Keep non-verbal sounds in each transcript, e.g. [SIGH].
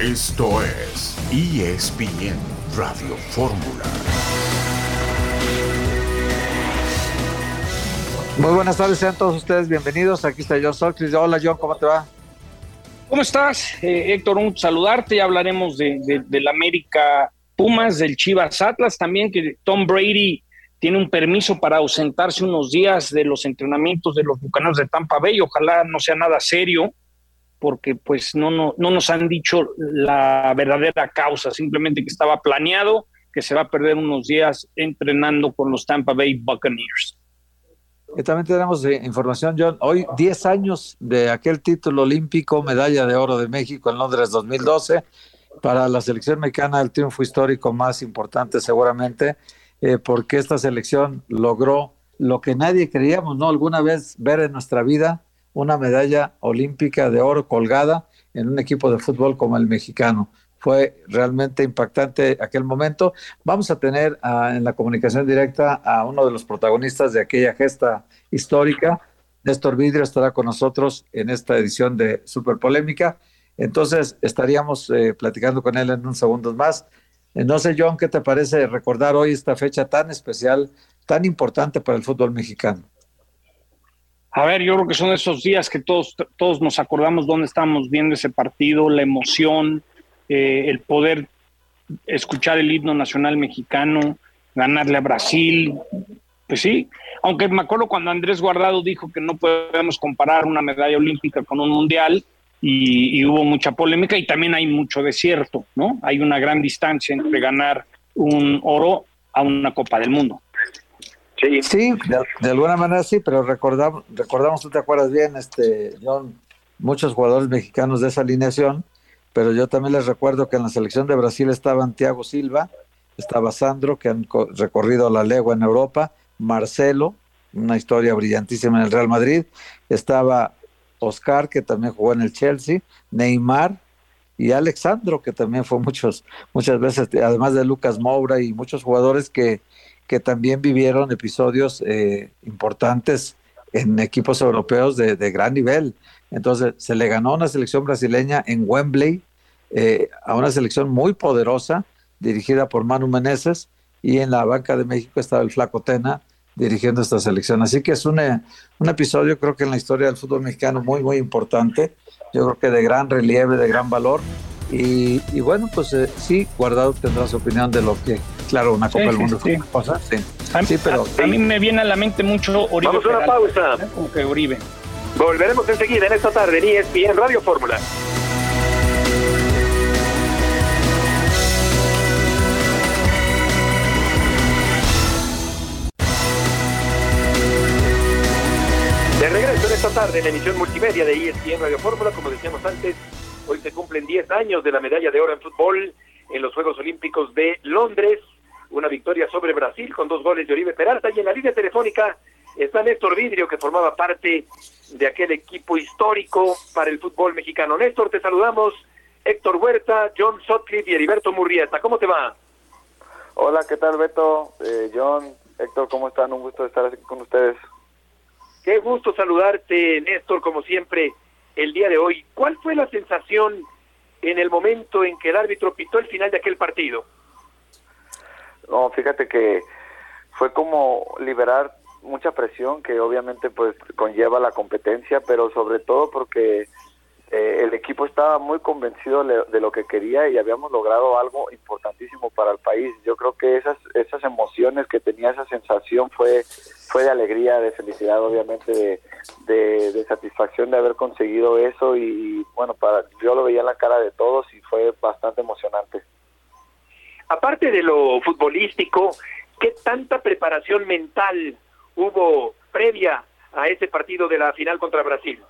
Esto es ESPN Radio Fórmula. Muy buenas tardes, sean todos ustedes bienvenidos. Aquí está John Solkris. Hola John, ¿cómo te va? ¿Cómo estás, eh, Héctor? Un saludarte. Ya hablaremos de, del América Pumas, del Chivas Atlas también, que Tom Brady tiene un permiso para ausentarse unos días de los entrenamientos de los Bucaneros de Tampa Bay. Ojalá no sea nada serio, porque pues no, no, no nos han dicho la verdadera causa, simplemente que estaba planeado que se va a perder unos días entrenando con los Tampa Bay Buccaneers. Y también tenemos eh, información, John. Hoy 10 años de aquel título olímpico, medalla de oro de México en Londres 2012. Para la selección mexicana, el triunfo histórico más importante seguramente, eh, porque esta selección logró lo que nadie creíamos, ¿no? Alguna vez ver en nuestra vida una medalla olímpica de oro colgada en un equipo de fútbol como el mexicano. Fue realmente impactante aquel momento. Vamos a tener ah, en la comunicación directa a uno de los protagonistas de aquella gesta histórica. Néstor Vidrio estará con nosotros en esta edición de Super Polémica. Entonces estaríamos eh, platicando con él en unos segundos más. Eh, no sé, John, ¿qué te parece recordar hoy esta fecha tan especial, tan importante para el fútbol mexicano? A ver, yo creo que son esos días que todos, todos nos acordamos dónde estábamos viendo ese partido, la emoción, eh, el poder escuchar el himno nacional mexicano, ganarle a Brasil. Pues sí, aunque me acuerdo cuando Andrés Guardado dijo que no podemos comparar una medalla olímpica con un mundial y, hubo mucha polémica y también hay mucho desierto, ¿no? Hay una gran distancia entre ganar un oro a una Copa del Mundo. Sí, de, alguna manera sí, pero recordamos, recordamos, tú te acuerdas bien, este, John, muchos jugadores mexicanos de esa alineación pero yo también les recuerdo que en la selección de Brasil estaban Thiago Silva, estaba Sandro, que han recorrido la legua en Europa, Marcelo, una historia brillantísima en el Real Madrid, estaba Oscar, que también jugó en el Chelsea, Neymar y Alexandro, que también fue muchos, muchas veces, además de Lucas Moura y muchos jugadores que, que también vivieron episodios eh, importantes en equipos europeos de, gran nivel. Entonces, se le ganó una selección brasileña en Wembley, eh, a una selección muy poderosa, dirigida por Manu Meneses, y en la banca de México estaba el Flaco Tena dirigiendo esta selección. Así que es un, un episodio, creo que en la historia del fútbol mexicano muy, muy importante, yo creo que de gran relieve, de gran valor. Y, bueno, pues eh, sí, Guardado tendrá su opinión de lo que, claro, una Copa del Mundo sí, cosa, sí. A, mí, pero, a, mí me viene a la mente mucho Oribe. Vamos a una pausa. Como que Oribe. Volveremos enseguida en esta tarde en ESPN Radio Fórmula. De regreso en esta tarde en la emisión multimedia de ESPN Radio Fórmula, como decíamos antes, hoy se cumplen 10 años de la medalla de oro en fútbol en los Juegos Olímpicos de Londres, una victoria sobre Brasil con dos goles de Oribe Peralta y en la línea telefónica está Néstor Vidrio que formaba parte de aquel equipo histórico para el fútbol mexicano. Néstor, te saludamos. Héctor Huerta, John Sotcliffe y Heriberto Murrieta. ¿Cómo te va? Hola, ¿qué tal Beto? Eh, John, Héctor, ¿cómo están? Un gusto estar aquí con ustedes. Qué gusto saludarte, Néstor, como siempre, el día de hoy. ¿Cuál fue la sensación en el momento en que el árbitro pitó el final de aquel partido? No, fíjate que fue como liberar mucha presión que obviamente pues conlleva la competencia, pero sobre todo porque eh, el equipo estaba muy convencido de lo que quería y habíamos logrado algo importantísimo para el país. Yo creo que esas esas emociones que tenía esa sensación fue fue de alegría, de felicidad, obviamente, de, de, satisfacción de haber conseguido eso y, bueno, para yo lo veía en la cara de todos y fue bastante emocionante. Aparte de lo futbolístico, ¿qué tanta preparación mental hubo previa a ese partido de la final contra Brasil?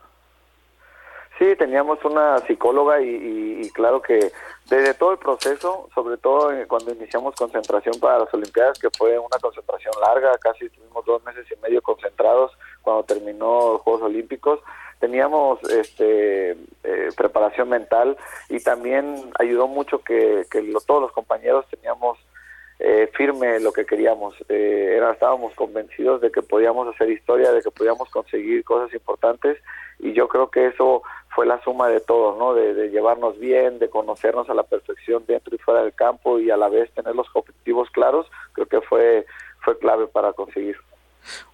Sí, teníamos una psicóloga y, claro que desde todo el proceso, sobre todo cuando iniciamos concentración para las Olimpiadas, que fue una concentración larga, casi estuvimos dos meses y medio concentrados cuando terminó los Juegos Olímpicos, teníamos este, eh, preparación mental y también ayudó mucho que, todos los compañeros teníamos eh, firme lo que queríamos. Eh, estábamos convencidos de que podíamos hacer historia, de que podíamos conseguir cosas importantes y yo creo que eso fue la suma de todo, ¿no? De, llevarnos bien, de conocernos a la perfección dentro y fuera del campo y a la vez tener los objetivos claros, creo que fue, fue clave para conseguir.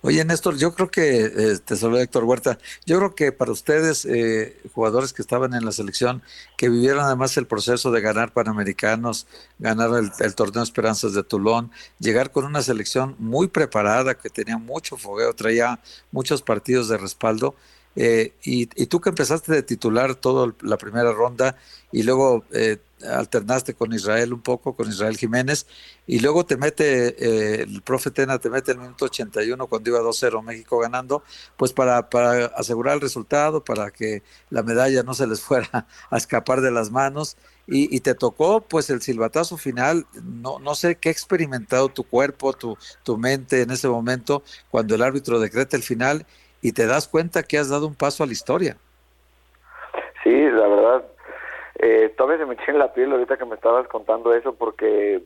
Oye, Néstor, yo creo que, eh, te saluda Héctor Huerta, yo creo que para ustedes, eh, jugadores que estaban en la selección, que vivieron además el proceso de ganar Panamericanos, ganar el, torneo Esperanzas de Tulón, llegar con una selección muy preparada, que tenía mucho fogueo, traía muchos partidos de respaldo, eh, y, tú que empezaste de titular toda la primera ronda y luego eh, alternaste con Israel un poco, con Israel Jiménez, y luego te mete, eh, el profe Tena te mete el minuto 81 cuando iba 2-0 México ganando, pues para, para asegurar el resultado, para que la medalla no se les fuera [LAUGHS] a escapar de las manos. Y, te tocó pues el silbatazo final, no, no sé qué ha experimentado tu cuerpo, tu, tu mente en ese momento, cuando el árbitro decreta el final y te das cuenta que has dado un paso a la historia. Sí, la verdad, eh, todavía se me en la piel ahorita que me estabas contando eso porque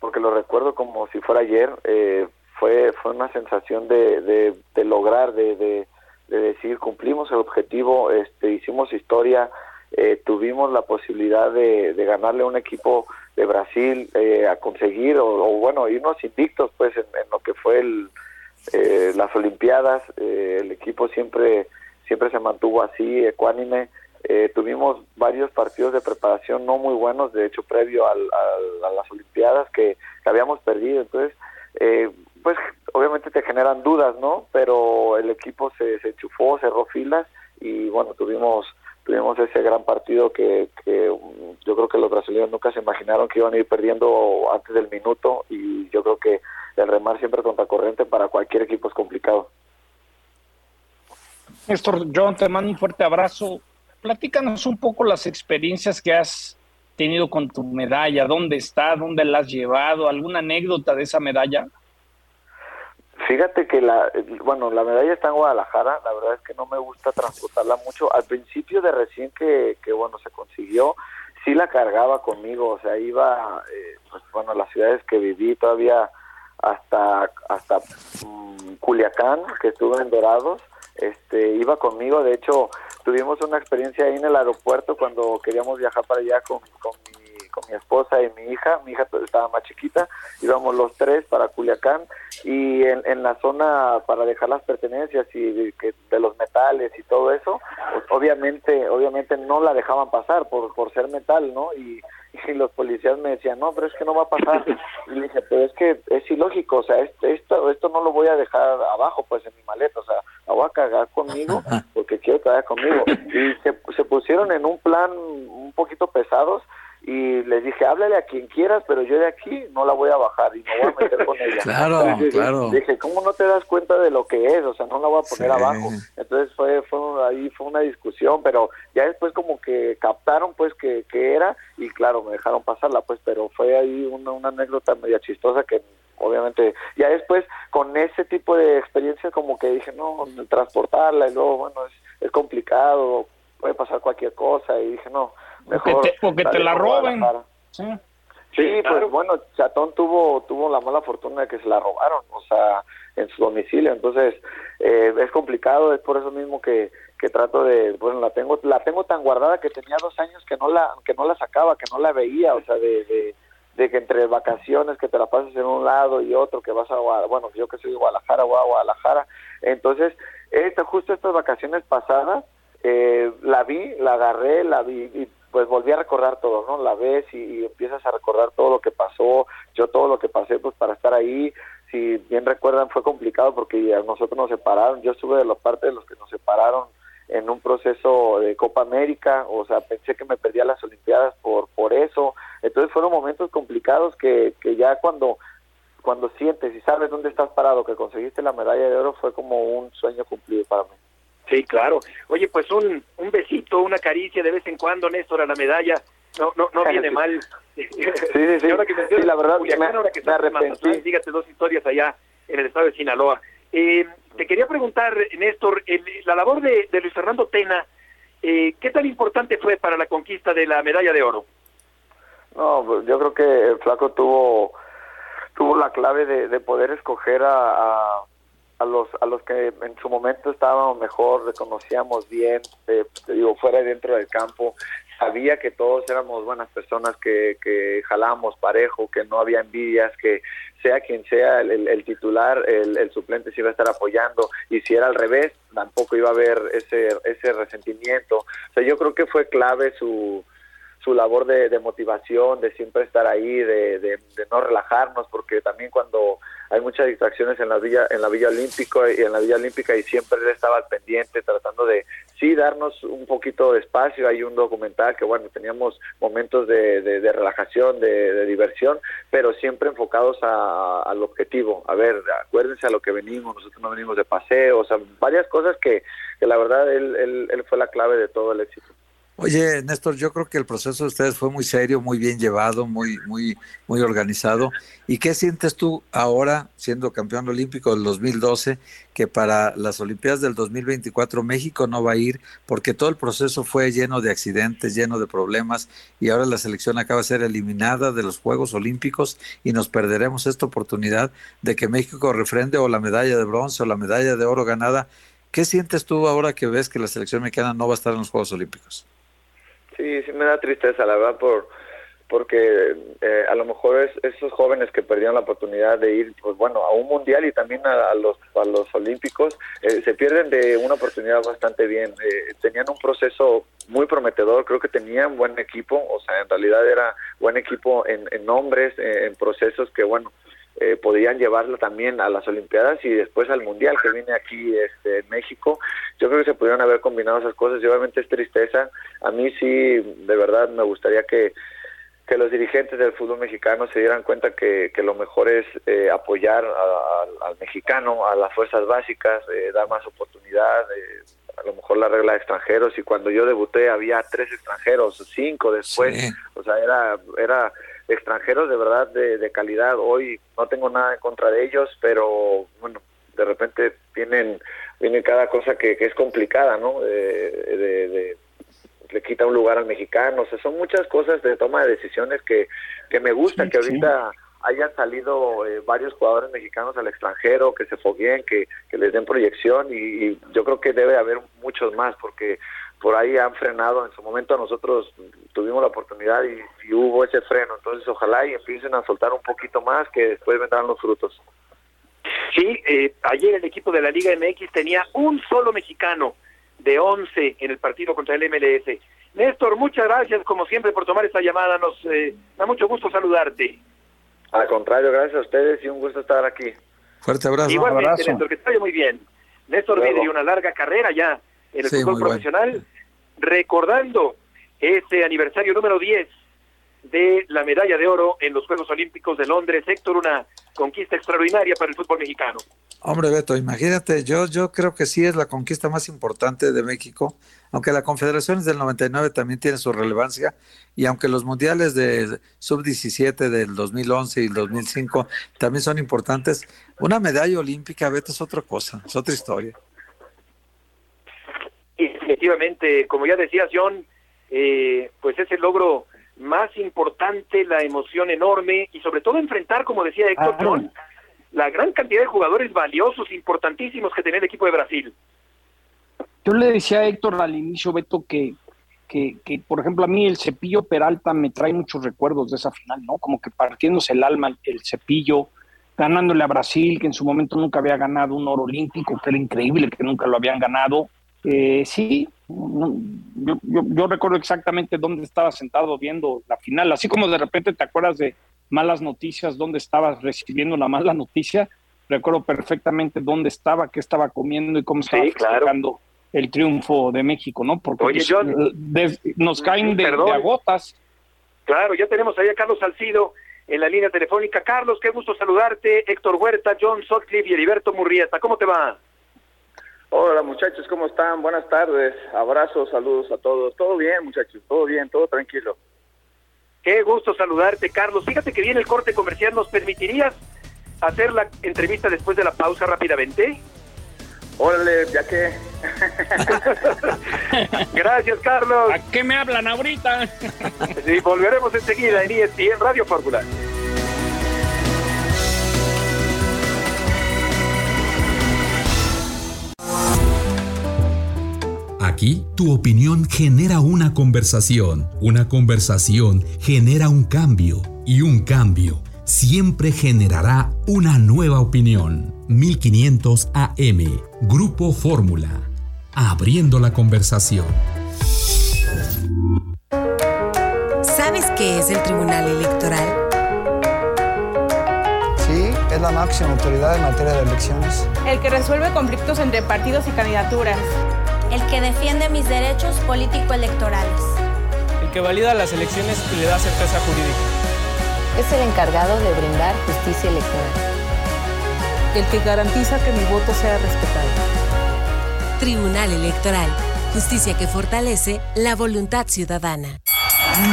porque lo recuerdo como si fuera ayer. Eh, fue fue una sensación de, de, lograr, de, de, decir cumplimos el objetivo, este, hicimos historia, eh, tuvimos la posibilidad de, ganarle a un equipo de Brasil, eh, a conseguir o, bueno irnos invictos pues en lo que fue el eh, las Olimpiadas, eh, el equipo siempre, siempre se mantuvo así, ecuánime. Eh, tuvimos varios partidos de preparación no muy buenos, de hecho, previo a las Olimpiadas que, habíamos perdido. Entonces, pues obviamente te generan dudas, ¿no? Pero el equipo se, se cerró filas y bueno, tuvimos tuvimos ese gran partido que, que yo creo que los brasileños nunca se imaginaron que iban a ir perdiendo antes del minuto y yo creo que el remar siempre contra corriente para cualquier equipo es complicado. Néstor, John, te mando un fuerte abrazo. Platícanos un poco las experiencias que has tenido con tu medalla, dónde está, dónde la has llevado, alguna anécdota de esa medalla. Fíjate que la, bueno, la medalla está en Guadalajara, la verdad es que no me gusta transportarla mucho. Al principio de recién que, bueno, se consiguió, sí la cargaba conmigo, o sea, iba, eh, pues bueno, las ciudades que viví todavía hasta hasta mm, Culiacán, que estuve en Dorados, este iba conmigo, de hecho tuvimos una experiencia ahí en el aeropuerto cuando queríamos viajar para allá con, con, con mi esposa y mi hija, mi hija estaba más chiquita, íbamos los tres para Culiacán y en, la zona para dejar las pertenencias y de, de los metales y todo eso, obviamente obviamente no la dejaban pasar por, por ser metal, ¿no? Y los policías me decían, no, pero es que no va a pasar. Y dije, pero es que es ilógico, o sea, esto, esto no lo voy a dejar abajo, pues en mi maleta, o sea, la voy a cargar conmigo porque quiero que vaya conmigo. Y se, se pusieron en un plan un poquito pesados y les dije, háblale a quien quieras, pero yo de aquí no la voy a bajar y no voy a meter con ella. [LAUGHS] claro, claro. Dije, ¿cómo no te das cuenta de lo que es? O sea, no la voy a poner abajo. Entonces fue, fue ahí fue una discusión, pero ya después como que captaron pues que, que era y claro, me dejaron pasarla pues, pero fue ahí una, una anécdota media chistosa que obviamente ya después con ese tipo de experiencias como que dije, no, transportarla y luego, bueno, es, es complicado, puede pasar cualquier cosa y dije, no, porque te, la roben. Sí, sí pues bueno, Chatón tuvo tuvo la mala fortuna de que se la robaron, o sea, en su domicilio, entonces eh, es complicado, es por eso mismo que, que trato de, bueno, la tengo la tengo tan guardada que tenía dos años que no la que no la sacaba, que no la veía, o sea, de, de, que entre vacaciones que te la pasas en un lado y otro, que vas a, bueno, yo que soy de Guadalajara, voy a Guadalajara, entonces, esta, justo estas vacaciones pasadas, eh, la vi, la agarré, la vi y pues volví a recordar todo, ¿no? La ves y, empiezas a recordar todo lo que pasó, yo todo lo que pasé pues para estar ahí, si bien recuerdan fue complicado porque a nosotros nos separaron, yo estuve de la parte de los que nos separaron en un proceso de Copa América, o sea, pensé que me perdía las Olimpiadas por por eso, entonces fueron momentos complicados que, que ya cuando cuando sientes y sabes dónde estás parado, que conseguiste la medalla de oro, fue como un sueño cumplido para mí. Sí, claro. Oye, pues un, un besito, una caricia de vez en cuando, Néstor, a la medalla. No, no, no viene mal. [LAUGHS] Sí, sí, sí. ahora que sí, la verdad, me, ahora que me arrepentí. dígate dos historias allá en el estado de Sinaloa. Eh, te quería preguntar, Néstor, la labor de, de, Luis Fernando Tena, eh, ¿qué tan importante fue para la conquista de la medalla de oro? No, pues, yo creo que el flaco tuvo tuvo la clave de, de poder escoger a, a a los a los que en su momento estábamos mejor, reconocíamos bien, eh, digo, fuera y dentro del campo, sabía que todos éramos buenas personas, que, que jalábamos parejo, que no había envidias, que sea quien sea el, titular, el, suplente se iba a estar apoyando y si era al revés, tampoco iba a haber ese, ese resentimiento. O sea, yo creo que fue clave su, su labor de, motivación, de siempre estar ahí, de, de, no relajarnos, porque también cuando hay muchas distracciones en la Villa, en la Villa Olímpica y en la Villa Olímpica y siempre él estaba al pendiente tratando de sí darnos un poquito de espacio. Hay un documental que bueno teníamos momentos de, de, relajación, de, diversión, pero siempre enfocados al objetivo. A ver, acuérdense a lo que venimos. Nosotros no venimos de paseo, o sea, varias cosas que, que la verdad él, él fue la clave de todo el éxito. Oye, Néstor, yo creo que el proceso de ustedes fue muy serio, muy bien llevado, muy, muy, muy organizado. ¿Y qué sientes tú ahora, siendo campeón olímpico del 2012, que para las Olimpiadas del 2024 México no va a ir porque todo el proceso fue lleno de accidentes, lleno de problemas y ahora la selección acaba de ser eliminada de los Juegos Olímpicos y nos perderemos esta oportunidad de que México refrende o la medalla de bronce o la medalla de oro ganada? ¿Qué sientes tú ahora que ves que la selección mexicana no va a estar en los Juegos Olímpicos? Sí, sí me da tristeza, la verdad, por porque eh, a lo mejor es, esos jóvenes que perdieron la oportunidad de ir, pues bueno, a un mundial y también a, los a los olímpicos, eh, se pierden de una oportunidad bastante bien. Eh, tenían un proceso muy prometedor, creo que tenían buen equipo, o sea, en realidad era buen equipo en, en nombres, en procesos que, bueno, eh, podían llevarlo también a las Olimpiadas y después al Mundial que viene aquí este, en México. Yo creo que se pudieron haber combinado esas cosas y obviamente es tristeza. A mí sí, de verdad, me gustaría que, que los dirigentes del fútbol mexicano se dieran cuenta que, que lo mejor es eh, apoyar al mexicano, a las fuerzas básicas, eh, dar más oportunidad. a lo mejor la regla de extranjeros y cuando yo debuté había tres extranjeros, cinco después, o sea, era, era extranjeros de verdad de, calidad. Hoy no tengo nada en contra de ellos, pero bueno, de repente tienen viene cada cosa que, es complicada, ¿no? De, le quita un lugar al mexicano, o sea, son muchas cosas de toma de decisiones que, que me gusta que ahorita hayan salido eh, varios jugadores mexicanos al extranjero, que se fogueen, que, que les den proyección y, yo creo que debe haber muchos más porque por ahí han frenado. En su momento nosotros tuvimos la oportunidad y, hubo ese freno. Entonces ojalá y empiecen a soltar un poquito más que después vendrán los frutos. Sí, eh, ayer el equipo de la Liga MX tenía un solo mexicano de 11 en el partido contra el MLS. Néstor, muchas gracias como siempre por tomar esta llamada. Nos eh, da mucho gusto saludarte. Al contrario, gracias a ustedes y un gusto estar aquí. Fuerte abrazo. Igualmente, abrazo. Néstor, que te vaya muy bien. Néstor viene una larga carrera ya en el fútbol profesional, recordando ese aniversario número 10 de la medalla de oro en los Juegos Olímpicos de Londres. Héctor, una conquista extraordinaria para el fútbol mexicano. Hombre, Beto, imagínate, yo, yo creo que sí es la conquista más importante de México, aunque la Confederaciones del 99 también tiene su relevancia, y aunque los mundiales de sub-17 del 2011 y el 2005 también son importantes, una medalla olímpica, Beto, es otra cosa, es otra historia. Y definitivamente, como ya decías, John, eh, pues es el logro más importante, la emoción enorme y sobre todo enfrentar, como decía Héctor John, la gran cantidad de jugadores valiosos, importantísimos que tenía el equipo de Brasil. Yo le decía a Héctor al inicio, Beto, que, que, que, por ejemplo, a mí el cepillo Peralta me trae muchos recuerdos de esa final, ¿no? Como que partiéndose el alma el cepillo, ganándole a Brasil, que en su momento nunca había ganado un oro olímpico, que era increíble que nunca lo habían ganado. Eh, sí, yo, yo, recuerdo exactamente dónde estaba sentado viendo la final, así como de repente te acuerdas de malas noticias, dónde estabas recibiendo la mala noticia, recuerdo perfectamente dónde estaba, qué estaba comiendo y cómo estaba sí, el triunfo de México, ¿no? Porque pues, eh, nos caen de, de, agotas. Claro, ya tenemos ahí a Carlos Salcido en la línea telefónica. Carlos, qué gusto saludarte. Héctor Huerta, John Sotcliffe y Heriberto Murrieta. ¿Cómo te va? Hola muchachos, ¿cómo están? Buenas tardes, abrazos, saludos a todos. Todo bien muchachos, todo bien, todo tranquilo. Qué gusto saludarte, Carlos. Fíjate que viene el corte comercial. ¿Nos permitirías hacer la entrevista después de la pausa rápidamente? Órale, ya que. [LAUGHS] Gracias, Carlos. ¿A qué me hablan ahorita? sí, volveremos enseguida en ESPN Radio Fórmula. Aquí, tu opinión genera una conversación, una conversación genera un cambio y un cambio siempre generará una nueva opinión. 1500 AM, Grupo Fórmula, abriendo la conversación. ¿Sabes qué es el Tribunal Electoral? Sí, es la máxima autoridad en materia de elecciones. El que resuelve conflictos entre partidos y candidaturas. El que defiende mis derechos político-electorales. El que valida las elecciones y le da certeza jurídica. Es el encargado de brindar justicia electoral. El que garantiza que mi voto sea respetado. Tribunal Electoral. Justicia que fortalece la voluntad ciudadana.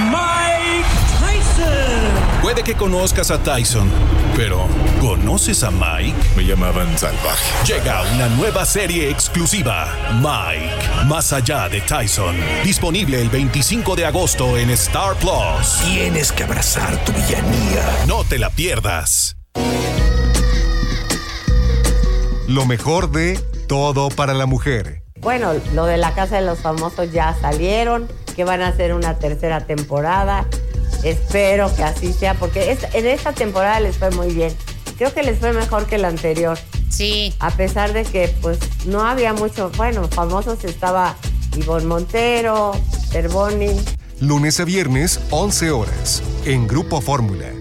Mike Tyson. Puede que conozcas a Tyson, pero ¿conoces a Mike? Me llamaban Salvaje. Llega una nueva serie exclusiva, Mike, más allá de Tyson. Disponible el 25 de agosto en Star Plus. Tienes que abrazar tu villanía. No te la pierdas. Lo mejor de Todo para la Mujer. Bueno, lo de la Casa de los Famosos ya salieron, que van a hacer una tercera temporada. Espero que así sea, porque en esta temporada les fue muy bien. Creo que les fue mejor que la anterior. Sí. A pesar de que, pues, no había mucho. Bueno, famosos estaba Ivonne Montero, Terboni. Lunes a viernes, 11 horas, en Grupo Fórmula.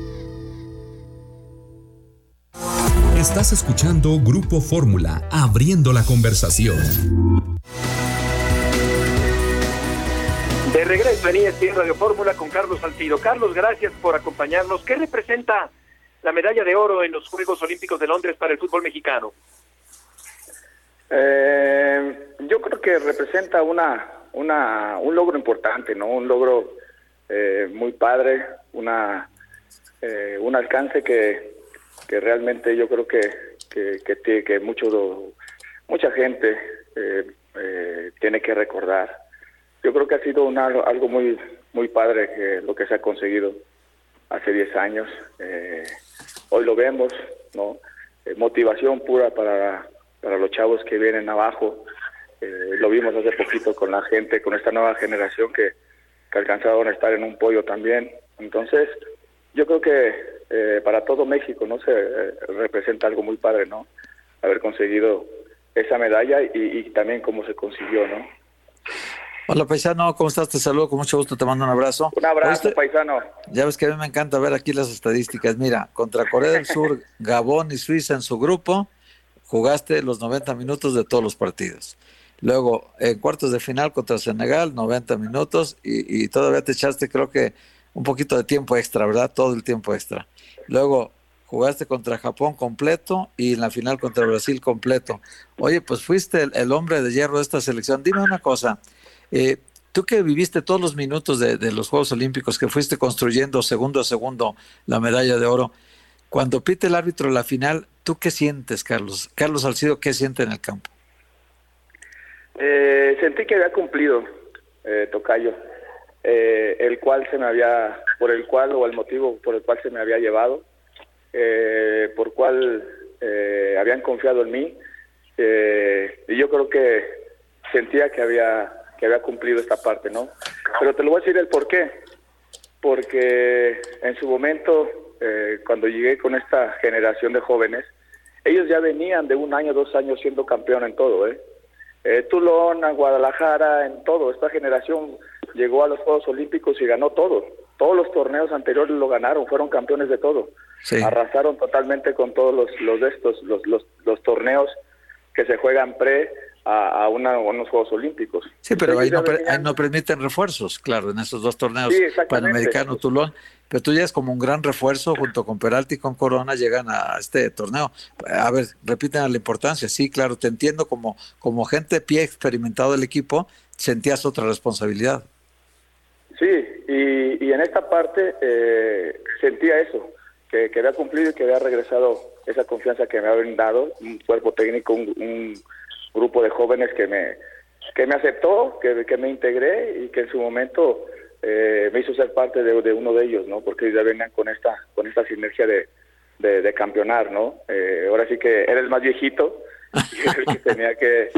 Estás escuchando Grupo Fórmula, abriendo la conversación. De regreso en ESPN Radio Fórmula con Carlos Salcido. Carlos, gracias por acompañarnos. ¿Qué representa la medalla de oro en los Juegos Olímpicos de Londres para el fútbol mexicano? Eh, yo creo que representa una, una, un logro importante, ¿no? Un logro eh, muy padre, una, eh, un alcance que, que realmente yo creo que, que, que, que mucho, mucha gente eh, eh, tiene que recordar. Yo creo que ha sido una, algo muy muy padre que lo que se ha conseguido hace 10 años. Eh, hoy lo vemos, ¿no? Eh, motivación pura para, para los chavos que vienen abajo. Eh, lo vimos hace poquito con la gente, con esta nueva generación que, que alcanzaron a estar en un pollo también. Entonces, yo creo que eh, para todo México, ¿no? Se representa algo muy padre, ¿no? Haber conseguido esa medalla y, y también cómo se consiguió, ¿no? Hola paisano, ¿cómo estás? Te saludo con mucho gusto, te mando un abrazo. Un abrazo, paisano. Ya ves que a mí me encanta ver aquí las estadísticas. Mira, contra Corea del Sur, [LAUGHS] Gabón y Suiza en su grupo, jugaste los 90 minutos de todos los partidos. Luego, en cuartos de final contra Senegal, 90 minutos y, y todavía te echaste, creo que un poquito de tiempo extra, ¿verdad? Todo el tiempo extra. Luego, jugaste contra Japón completo y en la final contra Brasil completo. Oye, pues fuiste el, el hombre de hierro de esta selección. Dime una cosa, eh, tú que viviste todos los minutos de, los Juegos Olímpicos, que fuiste construyendo segundo a segundo la medalla de oro, cuando pite el árbitro la final, ¿tú qué sientes, Carlos? Carlos Salcido, ¿qué siente en el campo? Eh, sentí que había cumplido, eh, Tocayo, eh, el cual se me había, por el cual o el motivo por el cual se me había llevado, eh, por cual eh, habían confiado en mí, y yo creo que sentía que había que había cumplido esta parte, ¿no? Pero te lo voy a decir el por qué. Porque en su momento, eh, cuando llegué con esta generación de jóvenes, ellos ya venían de un año, dos años siendo campeón en todo, ¿eh? eh Tulón, Guadalajara, en todo. Esta generación llegó a los Juegos Olímpicos y ganó todo. Todos los torneos anteriores lo ganaron, fueron campeones de todo. Sí. Arrasaron totalmente con todos los, los de estos, los, los, los torneos que se juegan pre, a, a, una, a, unos Juegos Olímpicos. Sí, pero ahí no, ahí no, permiten refuerzos, claro, en esos dos torneos, sí, Panamericano, Tulón. Pero tú ya es como un gran refuerzo, junto con Peralta y con Corona, llegan a este torneo. A ver, repiten la importancia. Sí, claro, te entiendo, como, como gente de pie experimentado del equipo, sentías otra responsabilidad. Sí, y, y en esta parte eh, sentía eso, que, que había cumplido y que había regresado esa confianza que me habían dado, un cuerpo técnico, un, un grupo de jóvenes que me que me aceptó, que, que me integré y que en su momento eh, me hizo ser parte de, de, uno de ellos, ¿no? Porque ya venían con esta con esta sinergia de, de, de campeonar, ¿no? Eh, ahora sí que era el más viejito y que tenía [LAUGHS] que,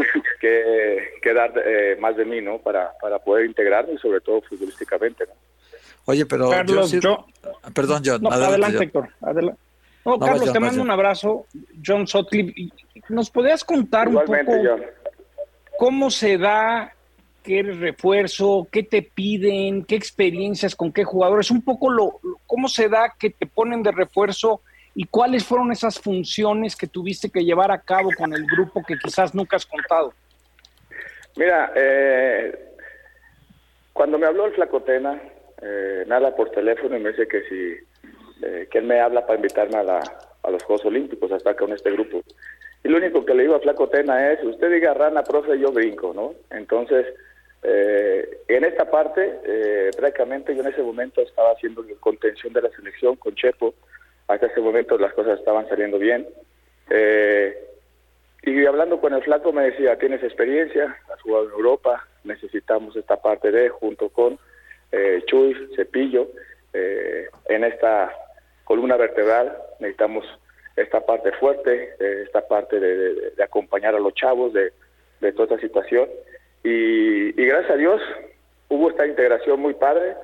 que, dar eh, más de mí, ¿no? Para, para poder integrarme y sobre todo futbolísticamente, ¿no? Oye, pero Carlos, yo, perdón, John. No, adelante, Héctor. Adelante. No, Carlos, te mando un abrazo. John Sotcliffe, ¿nos podrías contar un poco cómo se da qué refuerzo, qué te piden, qué experiencias con qué jugadores, un poco lo, cómo se da que te ponen de refuerzo y cuáles fueron esas funciones que tuviste que llevar a cabo con el grupo que quizás nunca has contado. Mira, eh, cuando me habló el Flacotena, eh, por teléfono y me dice que si eh, que él me habla para invitarme a, la, a los Juegos Olímpicos a estar con este grupo. Y lo único que le digo a Flacotena es, usted diga rana, profe, yo brinco, ¿no? Entonces, eh, en esta parte, eh, prácticamente yo en ese momento estaba haciendo contención de la selección con Chepo. Hasta ese momento las cosas estaban saliendo bien. Eh, y hablando con el flaco me decía, tienes experiencia, has jugado en Europa, necesitamos esta parte de, junto con eh, Chuy, Cepillo, eh, en esta columna vertebral, necesitamos esta parte fuerte, esta parte de, acompañar a los chavos de, de toda esta situación. Y, gracias a Dios hubo esta integración muy padre,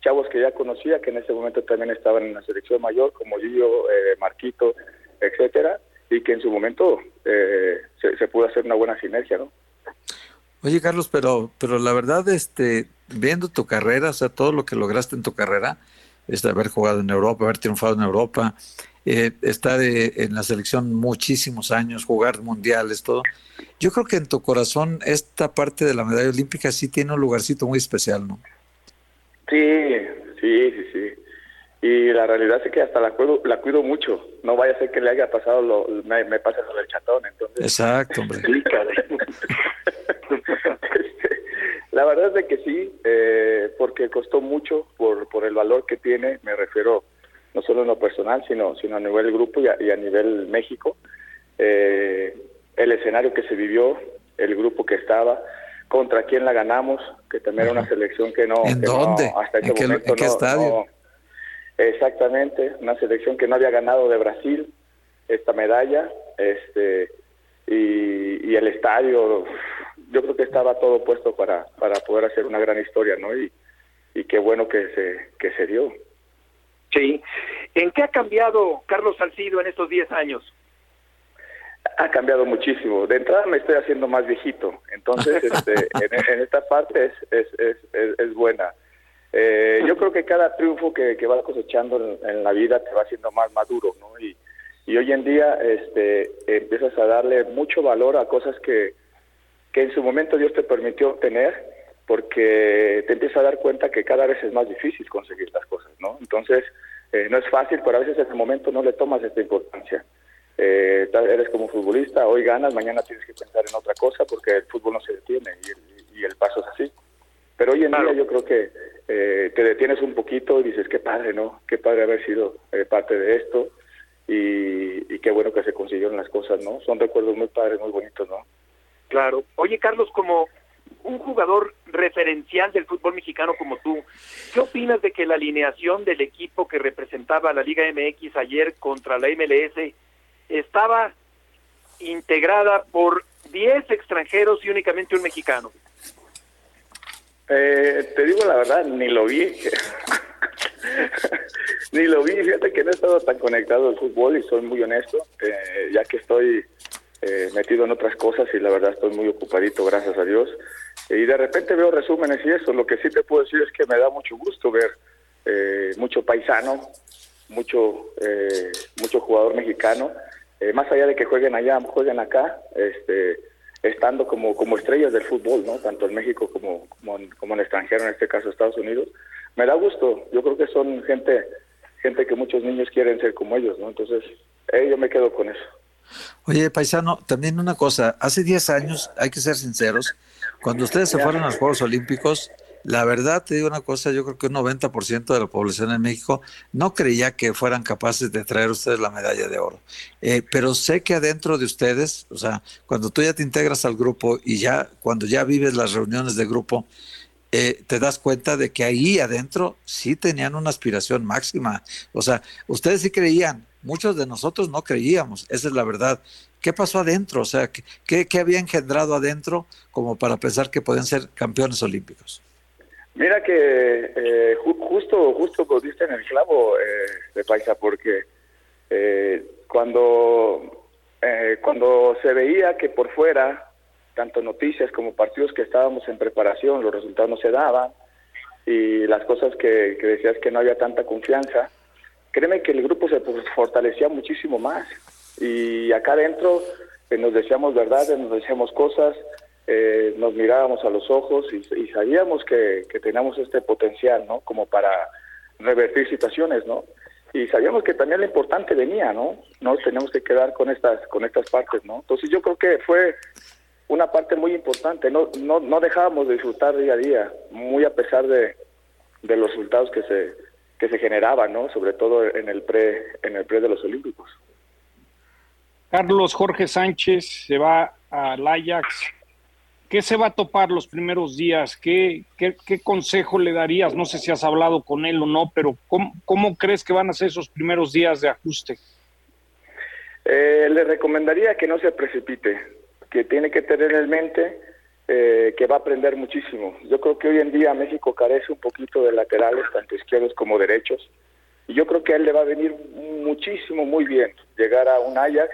chavos que ya conocía, que en ese momento también estaban en la selección mayor, como Gillo, eh, Marquito, etcétera, y que en su momento eh, se, pudo hacer una buena sinergia, ¿no? Oye, Carlos, pero, pero la verdad, este, viendo tu carrera, o sea, todo lo que lograste en tu carrera, es de haber jugado en Europa, haber triunfado en Europa, eh, estar en la selección muchísimos años, jugar mundiales, todo. Yo creo que en tu corazón esta parte de la medalla olímpica sí tiene un lugarcito muy especial, ¿no? Sí, sí, sí, sí. Y la realidad es que hasta la cuido, la cuido mucho. No vaya a ser que le haya pasado, lo, me, me pase del chatón. Entonces, Exacto, hombre. [LAUGHS] [LAUGHS] Este, la verdad es que sí, eh, porque costó mucho por, por el valor que tiene, me refiero no solo en lo personal, sino, sino a nivel grupo y a, y a nivel México. Eh, el escenario que se vivió, el grupo que estaba, contra quién la ganamos, que también era una selección que no... ¿En dónde? hasta ese ¿En momento qué, estadio? exactamente, una selección que no había ganado de Brasil esta medalla, este y, y, el estadio, yo creo que estaba todo puesto para, para poder hacer una gran historia, ¿no? Y, y qué bueno que se, que se dio. Sí. ¿En qué ha cambiado Carlos Salcido en estos 10 años? Ha cambiado muchísimo. De entrada me estoy haciendo más viejito, entonces este, [LAUGHS] en, esta parte es, es, es, es buena. Eh, yo creo que cada triunfo que, que vas cosechando en, la vida te va haciendo más maduro, ¿no? Y, y hoy en día este, empiezas a darle mucho valor a cosas que, que en su momento Dios te permitió obtener, porque te empiezas a dar cuenta que cada vez es más difícil conseguir las cosas, ¿no? Entonces, eh, no es fácil, pero a veces en el momento no le tomas esta importancia eh, eres como futbolista, hoy ganas, mañana tienes que pensar en otra cosa porque el fútbol no se detiene y el, y el paso es así. Pero hoy en día yo creo que eh, te detienes un poquito y dices, qué padre, ¿no? Qué padre haber sido eh, parte de esto y, y qué bueno que se consiguieron las cosas, ¿no? Son recuerdos muy padres, muy bonitos, ¿no? Claro. Oye, Carlos, como un jugador referencial del fútbol mexicano como tú, ¿qué opinas de que la alineación del equipo que representaba a la Liga MX ayer contra la MLS estaba integrada por 10 extranjeros y únicamente un mexicano. Eh, te digo la verdad, ni lo vi. [LAUGHS] ni lo vi, fíjate que no he estado tan conectado al fútbol y soy muy honesto, eh, ya que estoy eh, metido en otras cosas y la verdad estoy muy ocupadito, gracias a Dios. Y de repente veo resúmenes y eso, lo que sí te puedo decir es que me da mucho gusto ver mucho paisano, mucho, mucho jugador mexicano eh, más allá de que jueguen allá, jueguen acá, este, estando como, como estrellas del fútbol, ¿no? Tanto en México como, como, en, el extranjero, en este caso Estados Unidos. Me da gusto, yo creo que son gente, gente que muchos niños quieren ser como ellos, ¿no? Entonces, eh, yo me quedo con eso. Oye, paisano, también una cosa, hace 10 años, hay que ser sinceros, cuando ustedes se fueron a los Juegos Olímpicos, la verdad, te digo una cosa, yo creo que un 90% de la población en México no creía que fueran capaces de traer ustedes la medalla de oro. Eh, pero sé que adentro de ustedes, o sea, cuando tú ya te integras al grupo y ya, cuando ya vives las reuniones de grupo, eh, te das cuenta de que ahí adentro sí tenían una aspiración máxima. O sea, ustedes sí creían muchos de nosotros no creíamos, esa es la verdad. ¿Qué pasó adentro? O sea, ¿qué, qué había engendrado adentro como para pensar que podían ser campeones olímpicos? Mira que eh, justo justo diste en el clavo eh, de Paisa porque eh, cuando eh, cuando se veía que por fuera tanto noticias como partidos que estábamos en preparación los resultados no se daban y las cosas que decías que no había tanta confianza créeme que el grupo se fortalecía muchísimo más y acá adentro eh, nos decíamos verdades, nos decíamos cosas, eh, nos mirábamos a los ojos y, sabíamos que, teníamos este potencial, ¿no? Como para revertir situaciones, ¿no? Y sabíamos que también lo importante venía, ¿no? No teníamos que quedar con estas con estas partes, ¿no? Entonces yo creo que fue una parte muy importante, no no no dejábamos de disfrutar día a día, muy a pesar de, de los resultados que se que se generaban, ¿no? Sobre todo en el pre en el pre de los Olímpicos. Carlos Jorge Sánchez se va al Ajax. ¿Qué se va a topar los primeros días? ¿Qué, qué, consejo le darías? No sé si has hablado con él o no, pero ¿cómo, crees que van a ser esos primeros días de ajuste? Eh, le recomendaría que no se precipite, que tiene que tener en mente eh, que va a aprender muchísimo. Yo creo que hoy en día México carece un poquito de laterales, tanto izquierdos como derechos, y yo creo que a él le va a venir muchísimo, muy bien llegar a un Ajax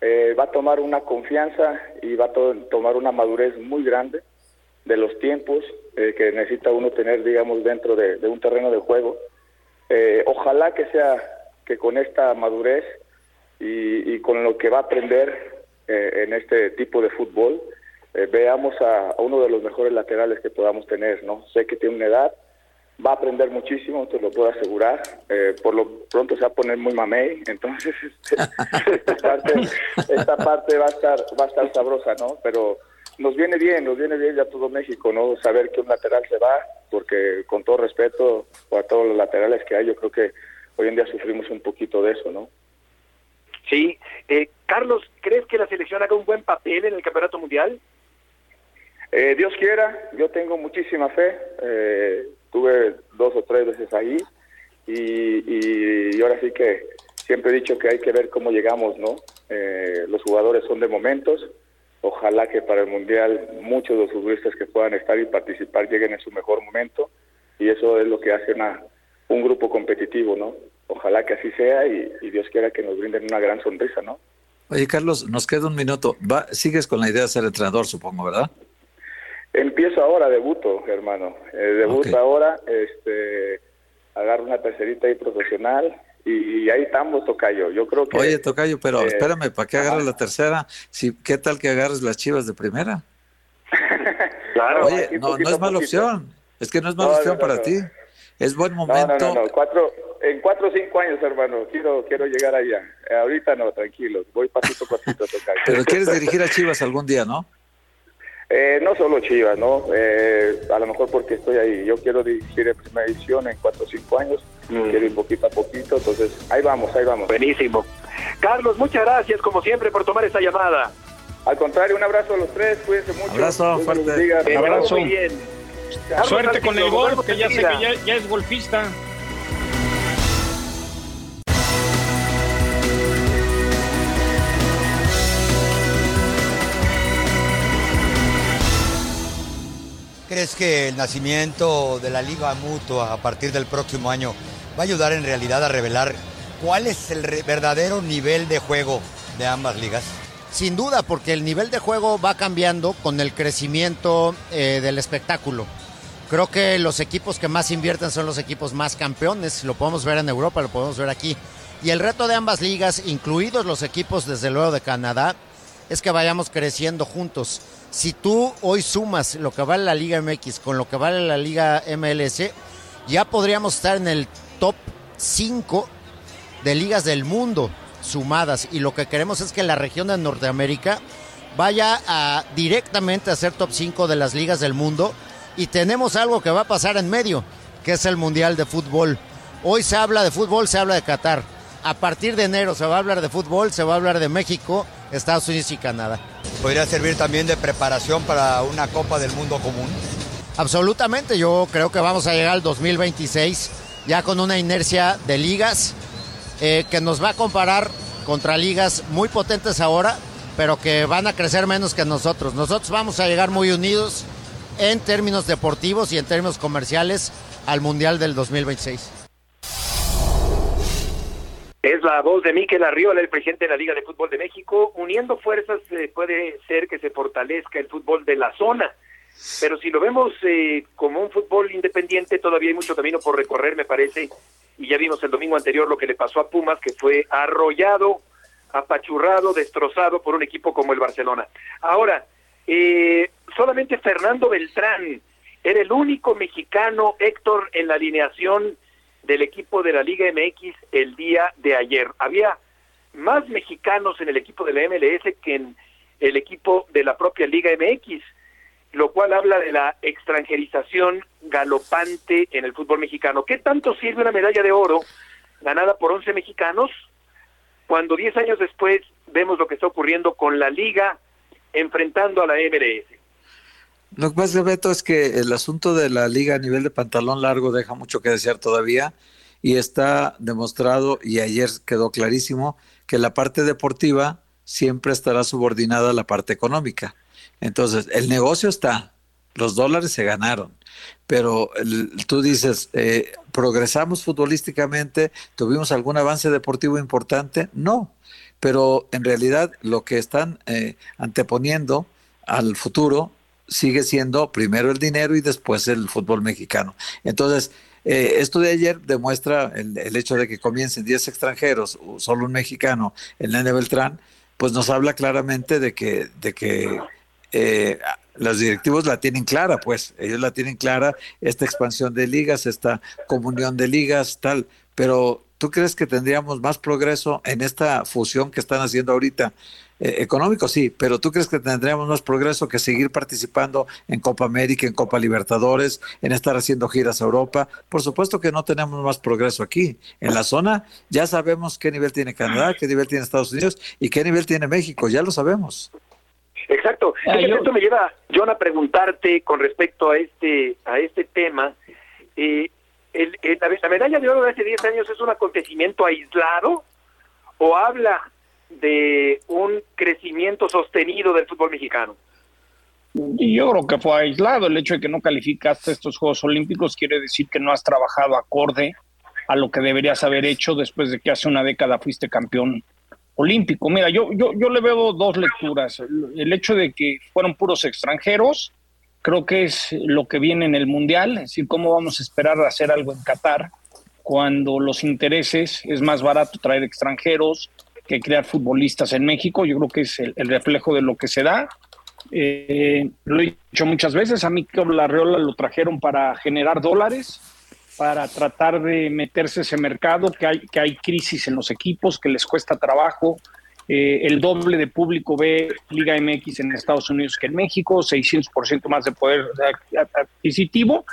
eh, va a tomar una confianza y va a tomar una madurez muy grande de los tiempos eh, que necesita uno tener, digamos, dentro de, un terreno de juego. Eh, ojalá que sea que con esta madurez y, con lo que va a aprender en este tipo de fútbol, veamos a, uno de los mejores laterales que podamos tener, ¿no? Sé que tiene una edad, va a aprender muchísimo, te lo puedo asegurar. Eh, por lo pronto se va a poner muy mamey, entonces [LAUGHS] esta, parte, esta parte va a estar va a estar sabrosa, ¿no? Pero nos viene bien, nos viene bien ya todo México, ¿no? Saber que un lateral se va, porque con todo respeto a todos los laterales que hay, yo creo que hoy en día sufrimos un poquito de eso, ¿no? Sí. Eh, Carlos, ¿crees que la selección haga un buen papel en el Campeonato Mundial? Eh, Dios quiera, yo tengo muchísima fe. Eh, Estuve dos o tres veces ahí y, y, ahora sí que siempre he dicho que hay que ver cómo llegamos, ¿no? Eh, los jugadores son de momentos. Ojalá que para el Mundial muchos de los futbolistas que puedan estar y participar lleguen en su mejor momento y eso es lo que hace una, un grupo competitivo, ¿no? Ojalá que así sea y, Dios quiera que nos brinden una gran sonrisa, ¿no? Oye, Carlos, nos queda un minuto. Va, sigues con la idea de ser entrenador, supongo, ¿verdad? Empiezo ahora, debuto, hermano. Eh, debuto ahora, este, agarro una tercerita ahí profesional y, ahí estamos, Tocayo. Yo creo que... Oye, Tocayo, pero eh, espérame, ¿para qué agarras la tercera? Si, ¿Qué tal que agarres las chivas de primera? [LAUGHS] claro. Oye, no, no es mala opción. Es que no es mala opción para ti. Es buen momento. No, no, no. Cuatro, en cuatro o cinco años, hermano. Quiero, quiero llegar allá. ahorita no, tranquilo. Voy pasito a pasito, [LAUGHS] Tocayo. Pero quieres dirigir a Chivas algún día, ¿no? Eh, no solo Chivas, ¿no? Eh, a lo mejor porque estoy ahí. Yo quiero dirigir en primera edición en cuatro o cinco años. Mm. Quiero ir poquito a poquito. Entonces, ahí vamos, ahí vamos. Buenísimo. Carlos, muchas gracias, como siempre, por tomar esta llamada. Al contrario, un abrazo a los tres. Cuídense mucho. Abrazo, fuerte. abrazo. Muy bien. Suerte con el golf, que ya sé que ya, ya es golfista. ¿Crees que el nacimiento de la Liga Mutua a partir del próximo año va a ayudar en realidad a revelar cuál es el verdadero nivel de juego de ambas ligas? Sin duda, porque el nivel de juego va cambiando con el crecimiento eh, del espectáculo. Creo que los equipos que más invierten son los equipos más campeones. Lo podemos ver en Europa, lo podemos ver aquí. Y el reto de ambas ligas, incluidos los equipos desde luego de Canadá, es que vayamos creciendo juntos. Si tú hoy sumas lo que vale la Liga MX con lo que vale la Liga MLS, ya podríamos estar en el top 5 de ligas del mundo sumadas. Y lo que queremos es que la región de Norteamérica vaya a, directamente a ser top 5 de las ligas del mundo. Y tenemos algo que va a pasar en medio, que es el Mundial de Fútbol. Hoy se habla de fútbol, se habla de Qatar. A partir de enero se va a hablar de fútbol, se va a hablar de México, Estados Unidos y Canadá. ¿Podría servir también de preparación para una Copa del Mundo común? Absolutamente, yo creo que vamos a llegar al 2026 ya con una inercia de ligas eh, que nos va a comparar contra ligas muy potentes ahora, pero que van a crecer menos que nosotros. Nosotros vamos a llegar muy unidos en términos deportivos y en términos comerciales al Mundial del 2026. Es la voz de Miquel Arriola, el presidente de la Liga de Fútbol de México. Uniendo fuerzas eh, puede ser que se fortalezca el fútbol de la zona. Pero si lo vemos eh, como un fútbol independiente, todavía hay mucho camino por recorrer, me parece. Y ya vimos el domingo anterior lo que le pasó a Pumas, que fue arrollado, apachurrado, destrozado por un equipo como el Barcelona. Ahora, eh, solamente Fernando Beltrán era el único mexicano, Héctor, en la alineación del equipo de la Liga MX el día de ayer. Había más mexicanos en el equipo de la MLS que en el equipo de la propia Liga MX, lo cual habla de la extranjerización galopante en el fútbol mexicano. ¿Qué tanto sirve una medalla de oro ganada por 11 mexicanos cuando 10 años después vemos lo que está ocurriendo con la Liga enfrentando a la MLS? Lo que pasa, Beto, es que el asunto de la liga a nivel de pantalón largo deja mucho que desear todavía y está demostrado y ayer quedó clarísimo que la parte deportiva siempre estará subordinada a la parte económica. Entonces, el negocio está, los dólares se ganaron, pero tú dices, eh, ¿progresamos futbolísticamente? ¿Tuvimos algún avance deportivo importante? No, pero en realidad lo que están eh, anteponiendo al futuro sigue siendo primero el dinero y después el fútbol mexicano. Entonces, eh, esto de ayer demuestra el, hecho de que comiencen 10 extranjeros, solo un mexicano, el Nene Beltrán, pues nos habla claramente de que, de que eh, los directivos la tienen clara, pues ellos la tienen clara, esta expansión de ligas, esta comunión de ligas, tal, pero ¿tú crees que tendríamos más progreso en esta fusión que están haciendo ahorita eh, económico sí, pero ¿tú crees que tendríamos más progreso que seguir participando en Copa América, en Copa Libertadores, en estar haciendo giras a Europa? Por supuesto que no tenemos más progreso aquí. En la zona ya sabemos qué nivel tiene Canadá, qué nivel tiene Estados Unidos y qué nivel tiene México, ya lo sabemos. Exacto. Ah, esto me lleva, John, a preguntarte con respecto a este, a este tema. Eh, el, la medalla de oro de hace 10 años es un acontecimiento aislado o habla de un crecimiento sostenido del fútbol mexicano? Yo creo que fue aislado. El hecho de que no calificaste estos Juegos Olímpicos quiere decir que no has trabajado acorde a lo que deberías haber hecho después de que hace una década fuiste campeón olímpico. Mira, yo, yo, yo le veo dos lecturas. El hecho de que fueron puros extranjeros, creo que es lo que viene en el Mundial, es decir, cómo vamos a esperar a hacer algo en Qatar cuando los intereses es más barato traer extranjeros, que crear futbolistas en México. Yo creo que es el, reflejo de lo que se da. Eh, lo he dicho muchas veces, a mí que la Reola lo trajeron para generar dólares, para tratar de meterse ese mercado, que hay, que hay crisis en los equipos, que les cuesta trabajo. Eh, el doble de público ve Liga MX en Estados Unidos que en México, 600% más de poder adquisitivo.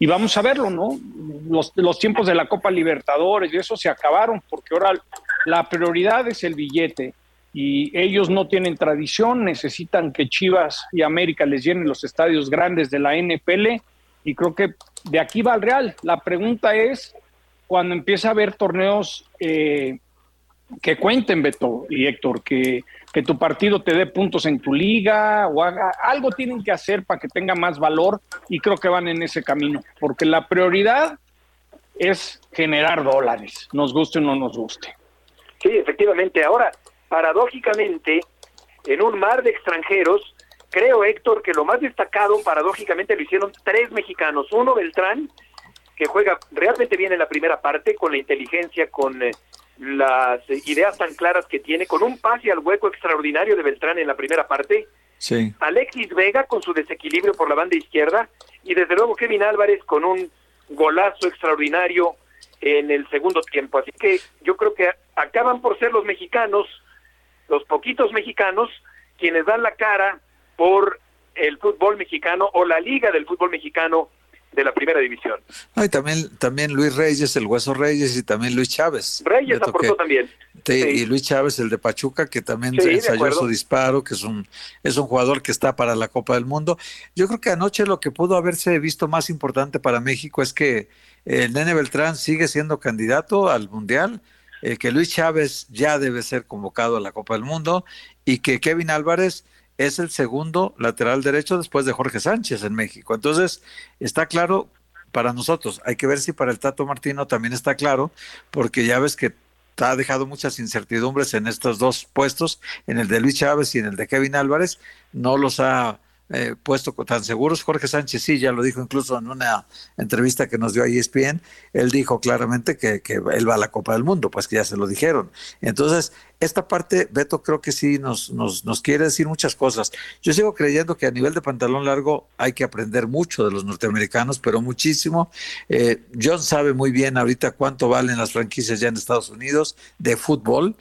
Y vamos a verlo, ¿no? Los, los tiempos de la Copa Libertadores y eso se acabaron, porque ahora la prioridad es el billete y ellos no tienen tradición, necesitan que Chivas y América les llenen los estadios grandes de la NPL y creo que de aquí va el Real. La pregunta es, cuando empieza a haber torneos eh, que cuenten, Beto y Héctor, que, que tu partido te dé puntos en tu liga o haga, algo tienen que hacer para que tenga más valor y creo que van en ese camino, porque la prioridad es generar dólares, nos guste o no nos guste. Sí, efectivamente. Ahora, paradójicamente, en un mar de extranjeros, creo, Héctor, que lo más destacado, paradójicamente, lo hicieron tres mexicanos. Uno, Beltrán, que juega realmente bien en la primera parte, con la inteligencia, con eh, las ideas tan claras que tiene, con un pase al hueco extraordinario de Beltrán en la primera parte. Sí. Alexis Vega con su desequilibrio por la banda izquierda y desde luego Kevin Álvarez con un golazo extraordinario en el segundo tiempo. Así que yo creo que acaban por ser los mexicanos, los poquitos mexicanos, quienes dan la cara por el fútbol mexicano o la liga del fútbol mexicano de la primera división. y también, también Luis Reyes, el Hueso Reyes y también Luis Chávez. Reyes aportó también. Y Luis Chávez, el de Pachuca, que también ensayó su disparo, que es un, es un jugador que está para la Copa del Mundo. Yo creo que anoche lo que pudo haberse visto más importante para México es que el Nene Beltrán sigue siendo candidato al Mundial eh, que Luis Chávez ya debe ser convocado a la Copa del Mundo y que Kevin Álvarez es el segundo lateral derecho después de Jorge Sánchez en México. Entonces, está claro para nosotros. Hay que ver si para el Tato Martino también está claro, porque ya ves que ha dejado muchas incertidumbres en estos dos puestos, en el de Luis Chávez y en el de Kevin Álvarez. No los ha eh, puesto tan seguros. Jorge Sánchez sí, ya lo dijo incluso en una entrevista que nos dio a ESPN. Él dijo claramente que, que él va a la Copa del Mundo, pues que ya se lo dijeron. Entonces, esta parte, Beto, creo que sí nos, nos, nos, quiere decir muchas cosas. Yo sigo creyendo que a nivel de pantalón largo hay que aprender mucho de los norteamericanos, pero muchísimo. Eh, John sabe muy bien ahorita cuánto valen las franquicias ya en Estados Unidos de fútbol,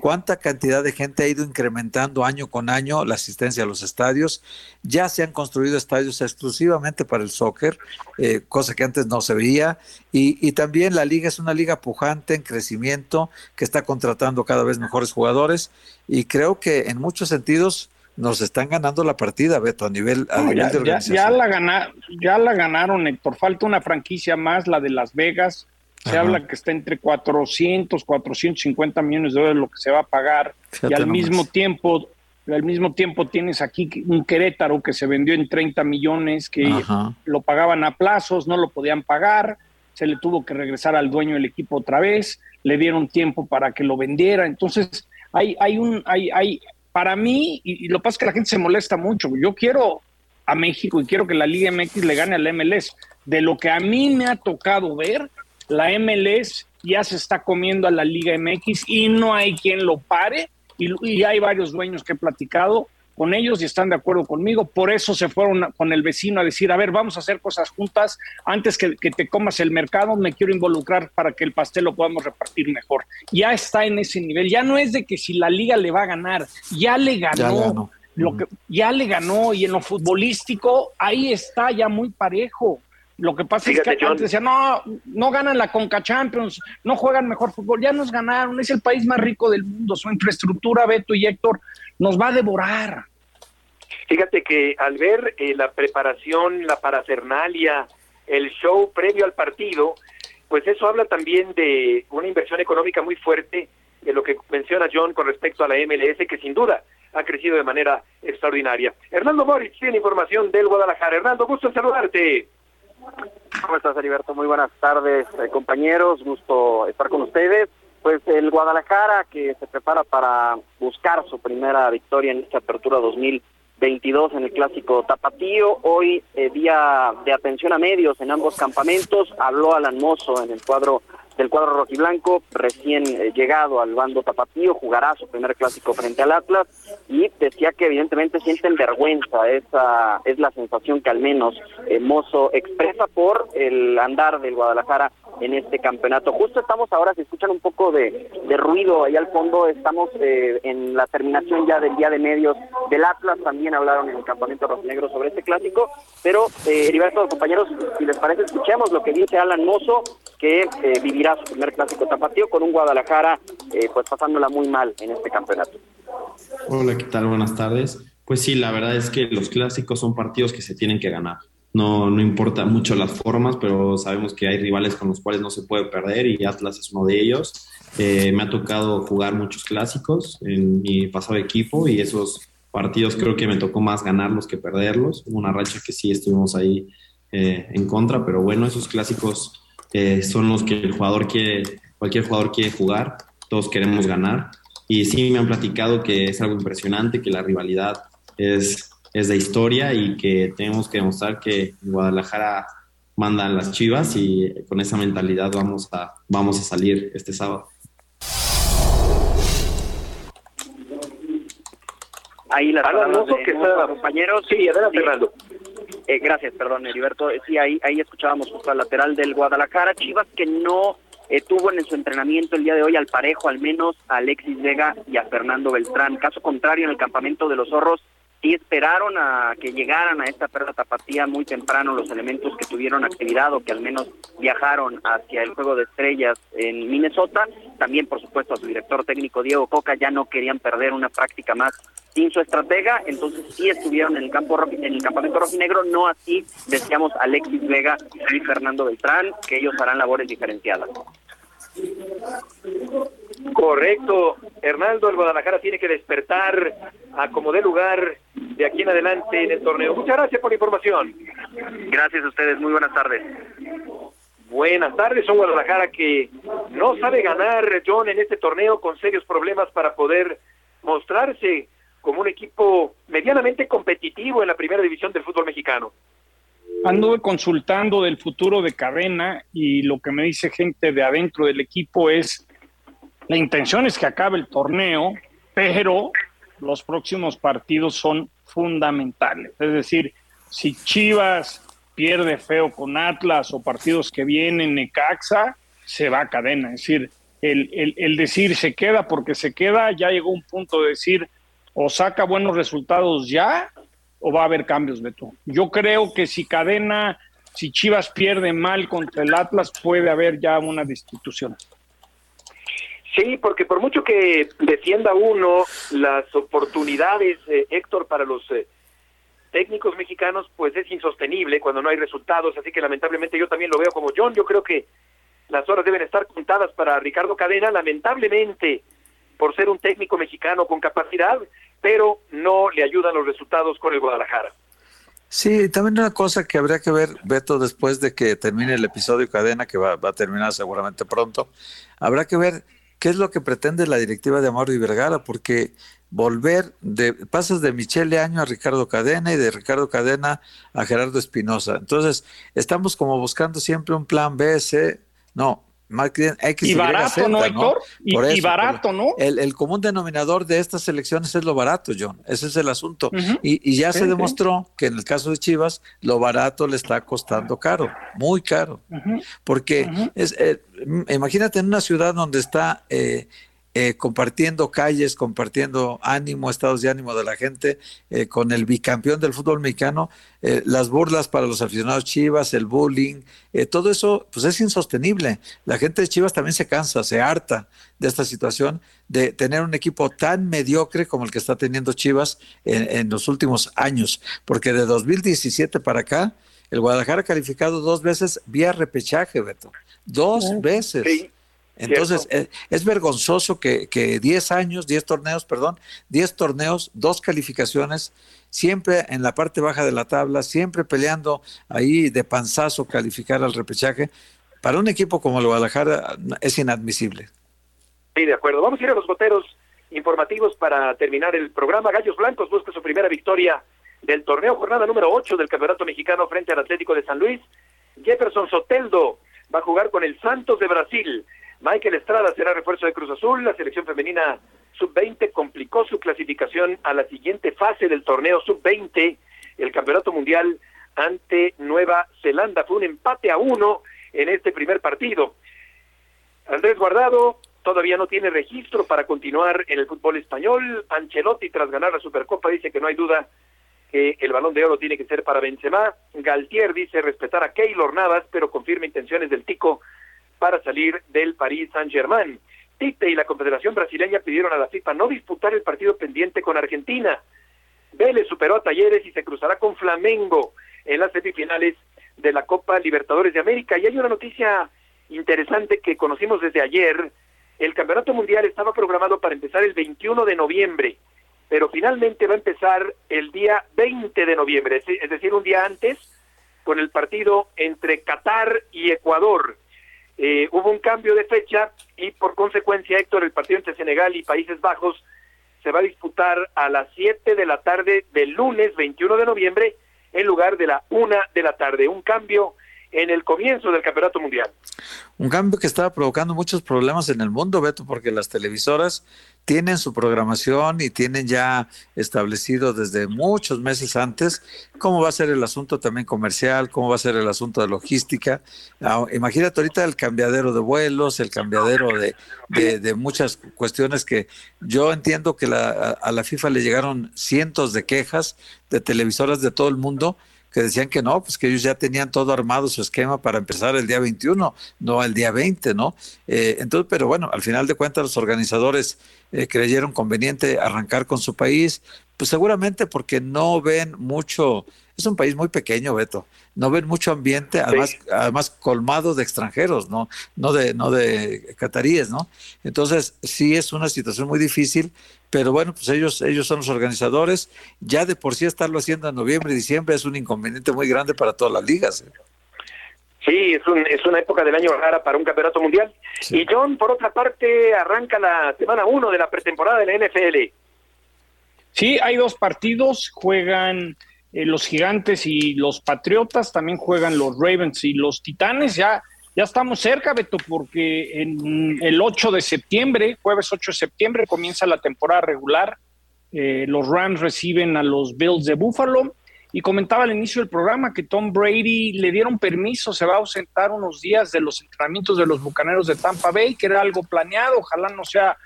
cuánta cantidad de gente ha ido incrementando año con año la asistencia a los estadios. Ya se han construido estadios exclusivamente para el soccer, eh, cosa que antes no se veía. Y, y también la liga es una liga pujante en crecimiento que está contratando cada vez mejor jugadores y creo que en muchos sentidos nos están ganando la partida, Beto, a nivel, a nivel ya, de organización. Ya, la gana, ya la ganaron, Héctor. Falta una franquicia más, la de Las Vegas. Se Ajá. habla que está entre 400, 450 millones de dólares lo que se va a pagar. Fíjate y al nomás. mismo tiempo, al mismo tiempo tienes aquí un Querétaro que se vendió en 30 millones, que Ajá. lo pagaban a plazos, no lo podían pagar. Se le tuvo que regresar al dueño del equipo otra vez le dieron tiempo para que lo vendiera. Entonces, hay, hay un, hay, hay, para mí, y, lo que pasa es que la gente se molesta mucho. Yo quiero a México y quiero que la Liga MX le gane al MLS. De lo que a mí me ha tocado ver, la MLS ya se está comiendo a la Liga MX y no hay quien lo pare. Y, y hay varios dueños que he platicado con ellos y están de acuerdo conmigo. Por eso se fueron con el vecino a decir, a ver, vamos a hacer cosas juntas. Antes que, que, te comas el mercado, me quiero involucrar para que el pastel lo podamos repartir mejor. Ya está en ese nivel. Ya no es de que si la liga le va a ganar, ya le ganó. Ya le ganó. Lo que, ya le ganó y en lo futbolístico ahí está ya muy parejo. Lo que pasa Fíjate, es que John. antes decían, no, no ganan la Conca Champions, no juegan mejor fútbol, ya nos ganaron, es el país más rico del mundo, su infraestructura, Beto y Héctor, nos va a devorar. Fíjate que al ver eh, la preparación, la parafernalia, el show previo al partido, pues eso habla también de una inversión económica muy fuerte de lo que menciona John con respecto a la MLS, que sin duda ha crecido de manera extraordinaria. Hernando Moritz tiene información del Guadalajara. Hernando, gusto en saludarte. ¿Cómo estás, Heriberto? Muy buenas tardes, eh, compañeros. Gusto estar con ustedes. Pues el Guadalajara que se prepara para buscar su primera victoria en esta apertura 2022 en el clásico Tapatío. Hoy, eh, día de atención a medios en ambos campamentos, habló Alan Mozo en el cuadro del cuadro rojiblanco, recién eh, llegado al bando tapatío, jugará su primer clásico frente al Atlas y decía que evidentemente sienten vergüenza, esa es la sensación que al menos eh, Mozo expresa por el andar del Guadalajara en este campeonato. Justo estamos ahora, si escuchan un poco de, de ruido ahí al fondo, estamos eh, en la terminación ya del día de medios del Atlas, también hablaron en el campamento rojinegro sobre este clásico, pero eh, Heriberto, compañeros, si les parece, escuchemos lo que dice Alan Mozo, que eh, vivirá su primer clásico tapatío con un Guadalajara eh, pues pasándola muy mal en este campeonato. Hola, ¿qué tal? Buenas tardes. Pues sí, la verdad es que los clásicos son partidos que se tienen que ganar. No, no importa mucho las formas, pero sabemos que hay rivales con los cuales no se puede perder y Atlas es uno de ellos. Eh, me ha tocado jugar muchos clásicos en mi pasado equipo y esos partidos creo que me tocó más ganarlos que perderlos. Una racha que sí estuvimos ahí en contra, pero bueno, esos clásicos eh, son los que el jugador quiere, cualquier jugador quiere jugar, todos queremos ganar. Y sí me han platicado que es algo impresionante, que la rivalidad es, es de historia y que tenemos que demostrar que Guadalajara manda a las chivas y con esa mentalidad vamos a, vamos a salir este sábado. Ahí palabras de que nuestros compañeros. Sí, adelante, Fernando. Eh, gracias, perdón, Heriberto. Sí, ahí, ahí escuchábamos justo al lateral del Guadalajara. Chivas que no eh, tuvo en su entrenamiento el día de hoy al parejo, al menos a Alexis Vega y a Fernando Beltrán. Caso contrario, en el campamento de los zorros, sí esperaron a que llegaran a esta perla tapatía muy temprano los elementos que tuvieron actividad o que al menos viajaron hacia el juego de estrellas en Minnesota. También, por supuesto, a su director técnico Diego Coca ya no querían perder una práctica más sin su estratega, entonces sí estuvieron en el campo en el campamento rojinegro, no así decíamos Alexis Vega y Fernando Beltrán, que ellos harán labores diferenciadas. Correcto, Hernaldo, el Guadalajara tiene que despertar a como dé lugar de aquí en adelante en el torneo. Muchas gracias por la información. Gracias a ustedes, muy buenas tardes. Buenas tardes, un Guadalajara que no sabe ganar, John, en este torneo con serios problemas para poder mostrarse como un equipo medianamente competitivo en la primera división del fútbol mexicano. Anduve consultando del futuro de Cadena y lo que me dice gente de adentro del equipo es la intención es que acabe el torneo, pero los próximos partidos son fundamentales. Es decir, si Chivas pierde feo con Atlas o partidos que vienen Necaxa, se va a cadena. Es decir, el, decir se queda porque se queda, ya llegó un punto de decir o saca buenos resultados ya o va a haber cambios, Beto. Yo creo que si cadena, si Chivas pierde mal contra el Atlas, puede haber ya una destitución. Sí, porque por mucho que defienda uno las oportunidades, eh, Héctor, para los eh, técnicos mexicanos, pues es insostenible cuando no hay resultados, así que lamentablemente yo también lo veo como John, yo creo que las horas deben estar contadas para Ricardo Cadena, lamentablemente por ser un técnico mexicano con capacidad, pero no le ayudan los resultados con el Guadalajara. Sí, también una cosa que habría que ver, Beto, después de que termine el episodio Cadena, que va, va a terminar seguramente pronto, habrá que ver qué es lo que pretende la directiva de Amaro y Vergara, porque volver de pasas de Michele Año a Ricardo Cadena y de Ricardo Cadena a Gerardo Espinosa. Entonces, estamos como buscando siempre un plan B, C, no, X, y barato, ¿no, Héctor? Y, barato, ¿no? El, común denominador de estas elecciones es lo barato, John. Ese es el asunto. y, ya se demostró que en el caso de Chivas, lo barato le está costando caro, muy caro. Porque es, eh, imagínate en una ciudad donde está eh, eh, compartiendo calles, compartiendo ánimo, estados de ánimo de la gente, eh, con el bicampeón del fútbol mexicano, eh, las burlas para los aficionados Chivas, el bullying, todo eso pues es insostenible. La gente de Chivas también se cansa, se harta de esta situación de tener un equipo tan mediocre como el que está teniendo Chivas en, los últimos años, porque de 2017 para acá, el Guadalajara ha calificado dos veces vía repechaje, Beto. Dos veces. Entonces, eh, es, vergonzoso que, que 10 años, 10 torneos, perdón, 10 torneos, dos calificaciones, siempre en la parte baja de la tabla, siempre peleando ahí de panzazo calificar al repechaje. Para un equipo como el Guadalajara es inadmisible. Sí, de acuerdo. Vamos a ir a los goteros informativos para terminar el programa. Gallos Blancos busca su primera victoria del torneo, jornada número 8 del Campeonato Mexicano frente al Atlético de San Luis. Jefferson Soteldo va a jugar con el Santos de Brasil. Michael Estrada será refuerzo de Cruz Azul. La selección femenina sub-20 complicó su clasificación a la siguiente fase del torneo sub-20, el Campeonato Mundial ante Nueva Zelanda. Fue un empate a uno en este primer partido. Andrés Guardado todavía no tiene registro para continuar en el fútbol español. Ancelotti, tras ganar la Supercopa, dice que no hay duda que el balón de oro tiene que ser para Benzema. Galtier dice respetar a Keylor Navas, pero confirma intenciones del Tico para salir del Paris Saint-Germain. Tite y la Confederación Brasileña pidieron a la FIFA no disputar el partido pendiente con Argentina. Vélez superó a Talleres y se cruzará con Flamengo en las semifinales de la Copa Libertadores de América. Y hay una noticia interesante que conocimos desde ayer. El Campeonato Mundial estaba programado para empezar el 21 de noviembre, pero finalmente va a empezar el día 20 de noviembre, es decir, un día antes, con el partido entre Qatar y Ecuador. Eh, hubo un cambio de fecha y por consecuencia, Héctor, el partido entre Senegal y Países Bajos se va a disputar a las 7 de la tarde del lunes 21 de noviembre en lugar de la 1 de la tarde. Un cambio en el comienzo del Campeonato Mundial. Un cambio que estaba provocando muchos problemas en el mundo, Beto, porque las televisoras tienen su programación y tienen ya establecido desde muchos meses antes cómo va a ser el asunto también comercial, cómo va a ser el asunto de logística. Ah, imagínate ahorita el cambiadero de vuelos, el cambiadero de, de, muchas cuestiones que yo entiendo que la, a la FIFA le llegaron cientos de quejas de televisoras de todo el mundo que decían que no, pues que ellos ya tenían todo armado su esquema para empezar el día 21, no el día 20, ¿no? Eh, entonces, pero bueno, al final de cuentas los organizadores eh, creyeron conveniente arrancar con su país, pues seguramente porque no ven mucho, es un país muy pequeño, Beto, no ven mucho ambiente, además, además colmado de extranjeros, ¿no? No de, no de cataríes, ¿no? Entonces, sí es una situación muy difícil, pero bueno, pues ellos, ellos son los organizadores. Ya de por sí estarlo haciendo en noviembre y diciembre es un inconveniente muy grande para todas las ligas. ¿eh? Sí, es, un, es una época del año rara para un campeonato mundial. Y John, por otra parte, arranca la semana 1 de la pretemporada de la NFL. Sí, hay dos partidos, juegan eh, los gigantes y los patriotas, también juegan los Ravens y los Titanes, ya, ya estamos cerca, Beto, porque en el 8 de septiembre, jueves 8 de septiembre, comienza la temporada regular, eh, los Rams reciben a los Bills de Buffalo, y comentaba al inicio del programa que Tom Brady le dieron permiso, se va a ausentar unos días de los entrenamientos de los Bucaneros de Tampa Bay, que era algo planeado, ojalá no sea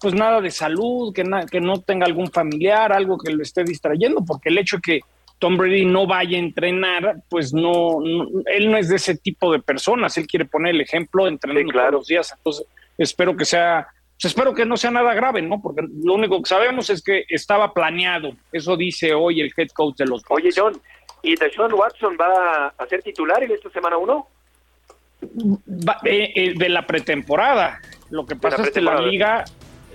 pues nada de salud, que, que no tenga algún familiar, algo que lo esté distrayendo, porque el hecho de que Tom Brady no vaya a entrenar, pues no, él no es de ese tipo de personas, él quiere poner el ejemplo entrenando todos los días, entonces espero que sea, pues espero que no sea nada grave, ¿no? Porque lo único que sabemos es que estaba planeado, eso dice hoy el head coach de los Oye John, ¿y Deshaun Watson va a ser titular en esta semana 1? Eh, eh, de la pretemporada, lo que pasa es que la liga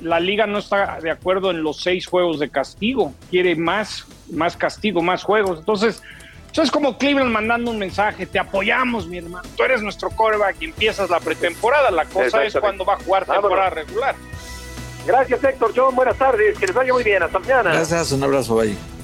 la liga no está de acuerdo en los seis juegos de castigo, quiere más, más castigo, más juegos. Entonces, eso es como Cleveland mandando un mensaje, te apoyamos, mi hermano, tú eres nuestro coreback y empiezas la pretemporada, la cosa es cuando va a jugar temporada regular. Gracias Héctor, John, buenas tardes, que les vaya muy bien, hasta mañana. Gracias, un abrazo, bye.